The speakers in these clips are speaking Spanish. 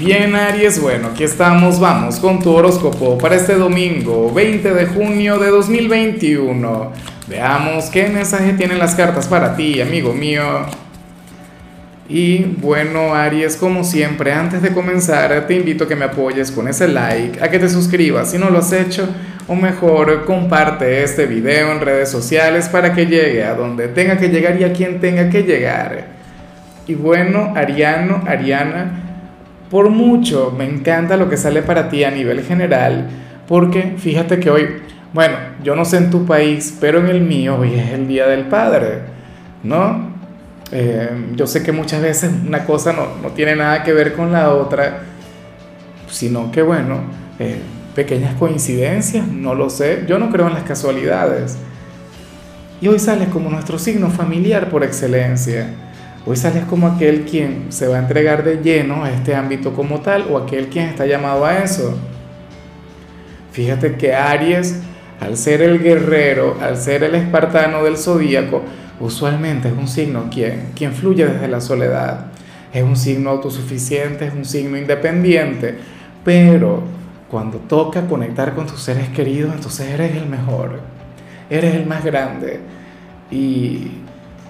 Bien Aries, bueno, aquí estamos, vamos con tu horóscopo para este domingo 20 de junio de 2021. Veamos qué mensaje tienen las cartas para ti, amigo mío. Y bueno Aries, como siempre, antes de comenzar te invito a que me apoyes con ese like, a que te suscribas si no lo has hecho, o mejor comparte este video en redes sociales para que llegue a donde tenga que llegar y a quien tenga que llegar. Y bueno, Ariano, Ariana, por mucho me encanta lo que sale para ti a nivel general, porque fíjate que hoy, bueno, yo no sé en tu país, pero en el mío hoy es el Día del Padre, ¿no? Eh, yo sé que muchas veces una cosa no, tiene nada que ver con la otra, sino que, bueno, eh, pequeñas coincidencias, no lo sé, yo no creo en las casualidades. Y hoy sale como nuestro signo familiar por excelencia. Hoy sales como aquel quien se va a entregar de lleno a este ámbito como tal o aquel quien está llamado a eso. Fíjate que Aries, al ser el guerrero, al ser el espartano del zodíaco, usualmente es un signo quien, quien fluye desde la soledad. Es un signo autosuficiente, es un signo independiente, pero cuando toca conectar con tus seres queridos, entonces eres el mejor, eres el más grande. Y,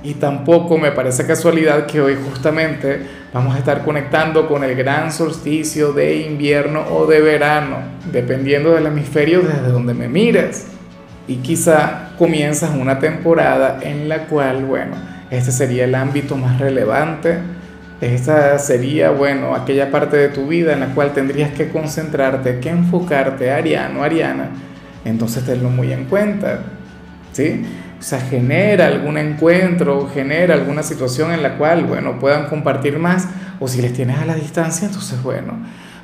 y tampoco me parece casualidad que hoy justamente vamos a estar conectando con el gran solsticio de invierno o de verano, dependiendo del hemisferio desde donde me mires. Y quizá comienzas una temporada en la cual, bueno, este sería el ámbito más relevante. Esta sería, bueno, aquella parte de tu vida en la cual tendrías que concentrarte, que enfocarte, Ariano, Ariana. Entonces tenlo muy en cuenta, ¿sí? O sea, genera algún encuentro, genera alguna situación en la cual, bueno, puedan compartir más, o si les tienes a la distancia, entonces, bueno,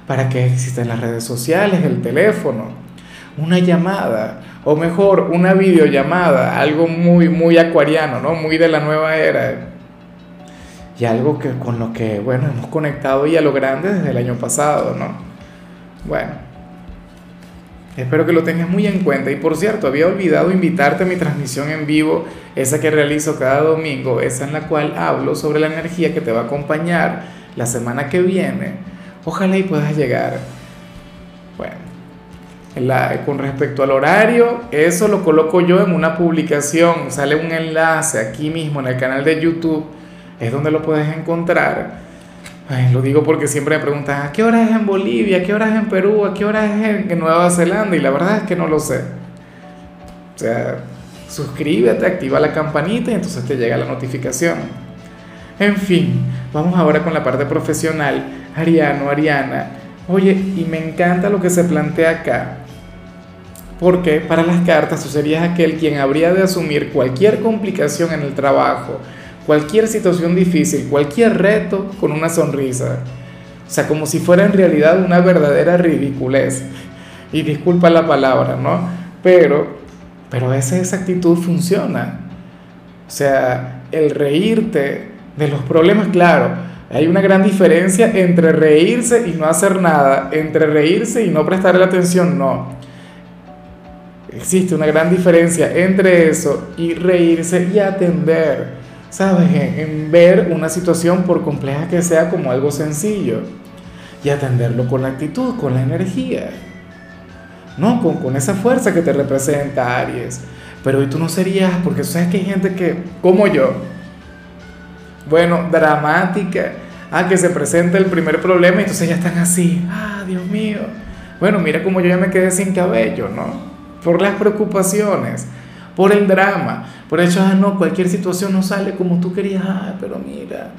¿para qué existen las redes sociales, el teléfono? Una llamada, o mejor, una videollamada, algo muy, muy acuariano, ¿no? Muy de la nueva era. Y algo que, con lo que, bueno, hemos conectado y a lo grande desde el año pasado, ¿no? Bueno. Espero que lo tengas muy en cuenta. Y por cierto, había olvidado invitarte a mi transmisión en vivo, esa que realizo cada domingo, esa en la cual hablo sobre la energía que te va a acompañar la semana que viene. Ojalá y puedas llegar. Bueno, con respecto al horario, eso lo coloco yo en una publicación. Sale un enlace aquí mismo en el canal de YouTube. Es donde lo puedes encontrar lo digo porque siempre me preguntan, ¿a qué hora es en Bolivia? ¿A qué hora es en Perú? ¿A qué hora es en Nueva Zelanda? Y la verdad es que no lo sé. O sea, suscríbete, activa la campanita y entonces te llega la notificación. En fin, vamos ahora con la parte profesional. Ariano, Ariana. Oye, y me encanta lo que se plantea acá. Porque para las cartas tú serías aquel quien habría de asumir cualquier complicación en el trabajo, cualquier situación difícil, cualquier reto con una sonrisa. O sea, como si fuera en realidad una verdadera ridiculez. Y disculpa la palabra, ¿no? Pero, pero esa, esa actitud funciona. O sea, el reírte de los problemas, claro, hay una gran diferencia entre reírse y no hacer nada, entre reírse y no prestarle atención, no. Existe una gran diferencia entre eso y reírse y atender. ¿Sabes? En, ver una situación por compleja que sea como algo sencillo y atenderlo con la actitud, con la energía, ¿no? Con, con esa fuerza que te representa Aries. Pero hoy tú no serías, porque sabes que hay gente que, como yo, bueno, dramática, ah, que se presenta el primer problema y entonces ya están así, ah, Dios mío. Bueno, mira como yo ya me quedé sin cabello, ¿no? Por las preocupaciones por el drama, por el hecho, ah, no, cualquier situación no sale como tú querías, ah, pero mira,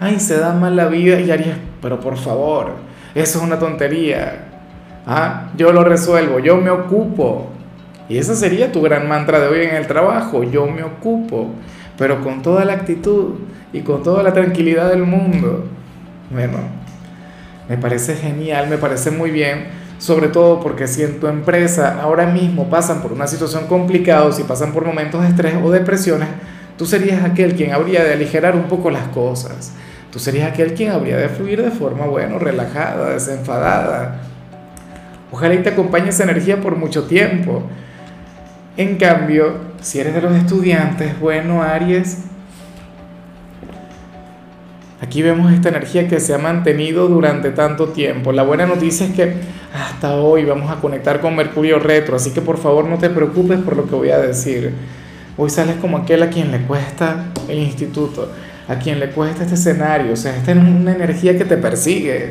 ay, se da mal la vida y harías, pero por favor, eso es una tontería, ah, yo lo resuelvo, yo me ocupo. Y ese sería tu gran mantra de hoy en el trabajo, yo me ocupo, pero con toda la actitud y con toda la tranquilidad del mundo. Bueno, me parece genial, me parece muy bien sobre todo porque si en tu empresa ahora mismo pasan por una situación complicada, si pasan por momentos de estrés o depresiones, tú serías aquel quien habría de aligerar un poco las cosas. Tú serías aquel quien habría de fluir de forma, bueno, relajada, desenfadada. Ojalá y te acompañe esa energía por mucho tiempo. En cambio, si eres de los estudiantes, bueno, Aries, Aquí vemos esta energía que se ha mantenido durante tanto tiempo. La buena noticia es que hasta hoy vamos a conectar con Mercurio retro, así que por favor no te preocupes por lo que voy a decir. Hoy sales como aquel a quien le cuesta el instituto, a quien le cuesta este escenario, o sea, esta es una energía que te persigue.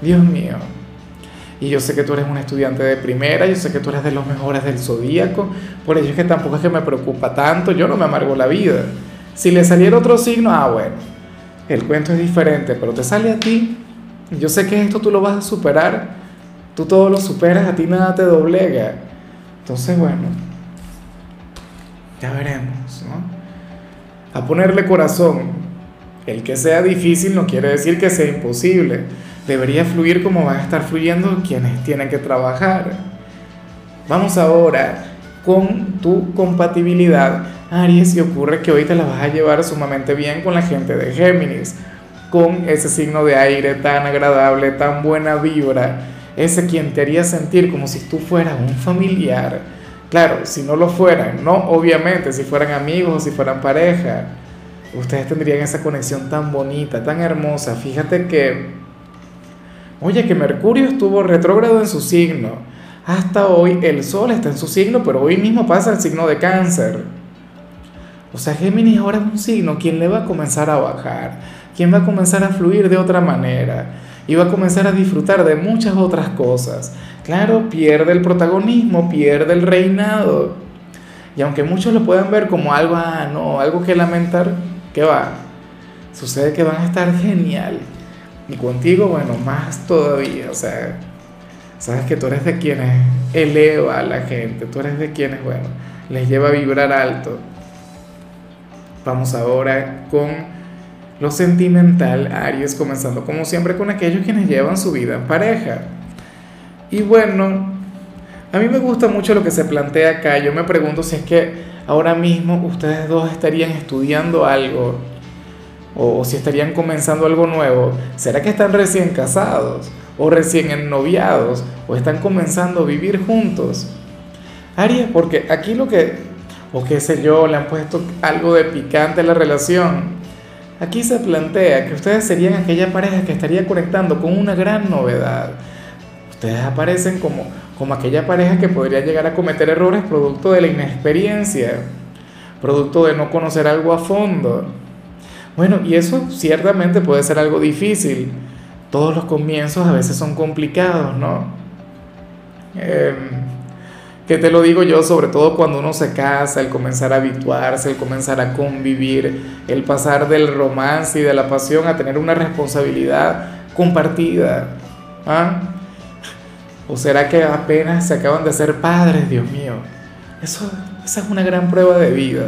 Dios mío. Y yo sé que tú eres un estudiante de primera, yo sé que tú eres de los mejores del zodíaco, por ello es que tampoco es que me preocupa tanto, yo no me amargo la vida. Si le saliera otro signo, ah, bueno el cuento es diferente, pero te sale a ti. Yo sé que esto tú lo vas a superar, tú todo lo superas, a ti nada te doblega. Entonces, bueno, ya veremos, ¿no? A ponerle corazón. El que sea difícil no quiere decir que sea imposible. Debería fluir como van a estar fluyendo quienes tienen que trabajar. Vamos ahora con tu compatibilidad Aries y ocurre que hoy te la vas a llevar sumamente bien con la gente de Géminis, con ese signo de aire tan agradable, tan buena vibra, ese quien te haría sentir como si tú fueras un familiar. Claro, si no lo fueran, no, obviamente, si fueran amigos o si fueran pareja, ustedes tendrían esa conexión tan bonita, tan hermosa. Fíjate que, oye, que Mercurio estuvo retrógrado en su signo. Hasta hoy el Sol está en su signo, pero hoy mismo pasa el signo de cáncer. O sea, Géminis ahora es un signo quien le va a comenzar a bajar, quien va a comenzar a fluir de otra manera y va a comenzar a disfrutar de muchas otras cosas. Claro, pierde el protagonismo, pierde el reinado. Y aunque muchos lo puedan ver como algo, ah, no, algo que lamentar, ¿qué va? Sucede que van a estar genial. Y contigo, bueno, más todavía. O sea, sabes que tú eres de quienes eleva a la gente, tú eres de quienes, bueno, les lleva a vibrar alto. Vamos ahora con lo sentimental, Aries, comenzando como siempre con aquellos quienes llevan su vida en pareja. Y bueno, a mí me gusta mucho lo que se plantea acá. Yo me pregunto si es que ahora mismo ustedes dos estarían estudiando algo o, si estarían comenzando algo nuevo. ¿Será que están recién casados o recién ennoviados o están comenzando a vivir juntos? Aries, porque aquí lo que o qué sé yo, le han puesto algo de picante a la relación. Aquí se plantea que ustedes serían aquella pareja que estaría conectando con una gran novedad. Ustedes aparecen como, como aquella pareja que podría llegar a cometer errores producto de la inexperiencia, producto de no conocer algo a fondo. Bueno, y eso ciertamente puede ser algo difícil. Todos los comienzos a veces son complicados, ¿no? Eh, que te lo digo yo, sobre todo cuando uno se casa, el comenzar a habituarse, el comenzar a convivir, el pasar del romance y de la pasión a tener una responsabilidad compartida. ¿Ah? ¿O será que apenas se acaban de ser padres, Dios mío? Eso, esa es una gran prueba de vida.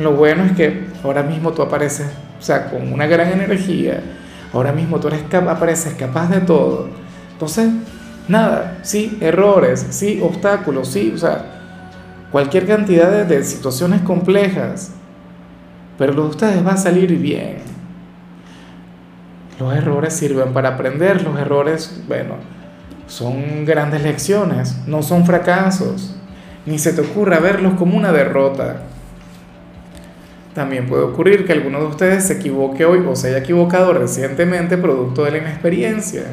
Lo bueno es que ahora mismo tú apareces, o sea, con una gran energía. Ahora mismo tú eres apareces capaz de todo. Entonces, Nada, sí, errores, sí, obstáculos, sí, o sea, cualquier cantidad de, situaciones complejas, pero lo de ustedes va a salir bien. Los errores sirven para aprender, los errores, bueno, son grandes lecciones, no son fracasos, ni se te ocurra verlos como una derrota. También puede ocurrir que alguno de ustedes se equivoque hoy o se haya equivocado recientemente producto de la inexperiencia.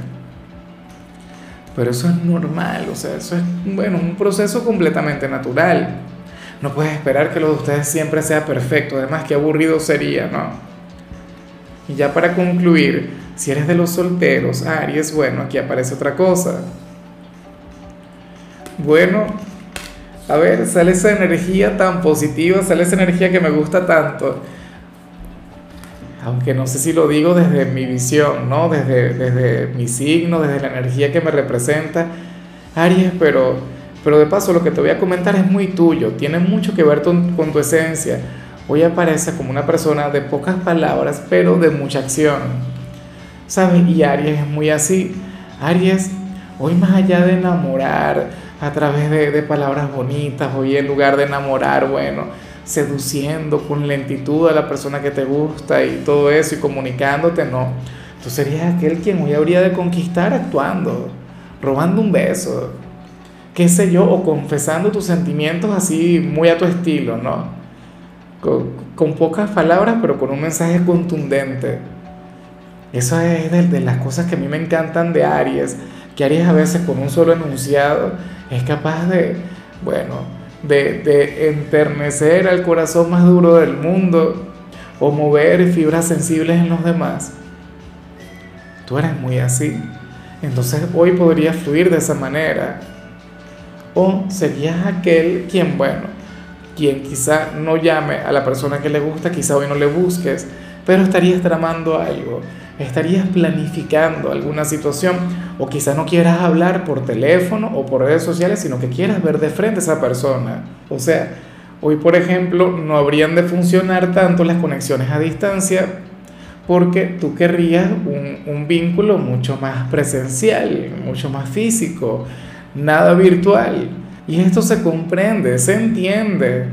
Pero eso es normal, o sea, eso es, bueno, un proceso completamente natural. No puedes esperar que lo de ustedes siempre sea perfecto, además qué aburrido sería, ¿no? Y ya para concluir, si eres de los solteros, Aries, bueno, aquí aparece otra cosa. Bueno, a ver, sale esa energía tan positiva, sale esa energía que me gusta tanto aunque no sé si lo digo desde mi visión, ¿no? Desde, desde mi signo, desde la energía que me representa, Aries, pero, pero de paso lo que te voy a comentar es muy tuyo, tiene mucho que ver con, con tu esencia. Hoy aparece como una persona de pocas palabras, pero de mucha acción. ¿Sabes? Y Aries es muy así. Aries, hoy más allá de enamorar a través de, de palabras bonitas, hoy en lugar de enamorar, bueno, seduciendo con lentitud a la persona que te gusta y todo eso y comunicándote, no. Tú serías aquel quien hoy habría de conquistar actuando, robando un beso, qué sé yo, o confesando tus sentimientos así muy a tu estilo, ¿no? Con, pocas palabras, pero con un mensaje contundente. Eso es de, las cosas que a mí me encantan de Aries, que Aries a veces con un solo enunciado es capaz de, bueno, de, de enternecer al corazón más duro del mundo o mover fibras sensibles en los demás. Tú eres muy así. Entonces hoy podrías fluir de esa manera. O serías aquel quien, bueno, quien quizá no llame a la persona que le gusta, quizá hoy no le busques, pero estarías tramando algo, estarías planificando alguna situación, o quizá no quieras hablar por teléfono o por redes sociales, sino que quieras ver de frente a esa persona. O sea, hoy por ejemplo no habrían de funcionar tanto las conexiones a distancia porque tú querrías un, un vínculo mucho más presencial, mucho más físico, nada virtual. Y esto se comprende, se entiende.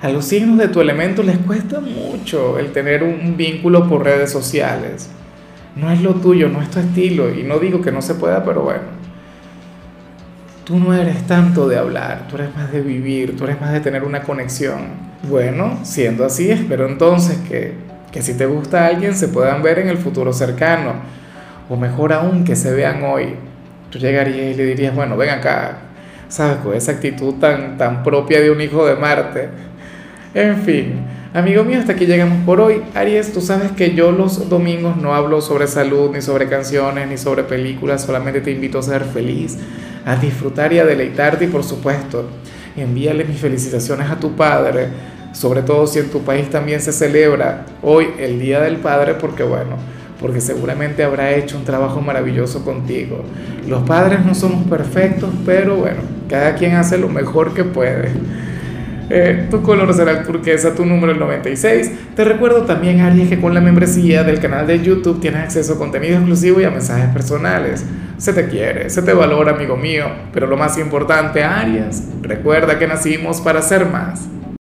A los signos de tu elemento les cuesta mucho el tener un vínculo por redes sociales. No es lo tuyo, no es tu estilo. Y no digo que no se pueda, pero bueno. Tú no eres tanto de hablar, tú eres más de vivir, tú eres más de tener una conexión. Bueno, siendo así, espero entonces que, que si te gusta alguien se puedan ver en el futuro cercano. O mejor aún, que se vean hoy. Tú llegarías y le dirías, bueno, ven acá, ¿sabes? Con esa actitud tan, tan propia de un hijo de Marte. En fin, amigo mío, hasta aquí llegamos por hoy. Aries, tú sabes que yo los domingos no hablo sobre salud, ni sobre canciones, ni sobre películas, solamente te invito a ser feliz, a disfrutar y a deleitarte y por supuesto, envíale mis felicitaciones a tu padre, sobre todo si en tu país también se celebra hoy el Día del Padre, porque bueno, porque seguramente habrá hecho un trabajo maravilloso contigo. Los padres no somos perfectos, pero bueno, cada quien hace lo mejor que puede. Eh, tu color será el turquesa, tu número el 96. Te recuerdo también, Aries, que con la membresía del canal de YouTube tienes acceso a contenido exclusivo y a mensajes personales. Se te quiere, se te valora, amigo mío. Pero lo más importante, Aries, recuerda que nacimos para ser más.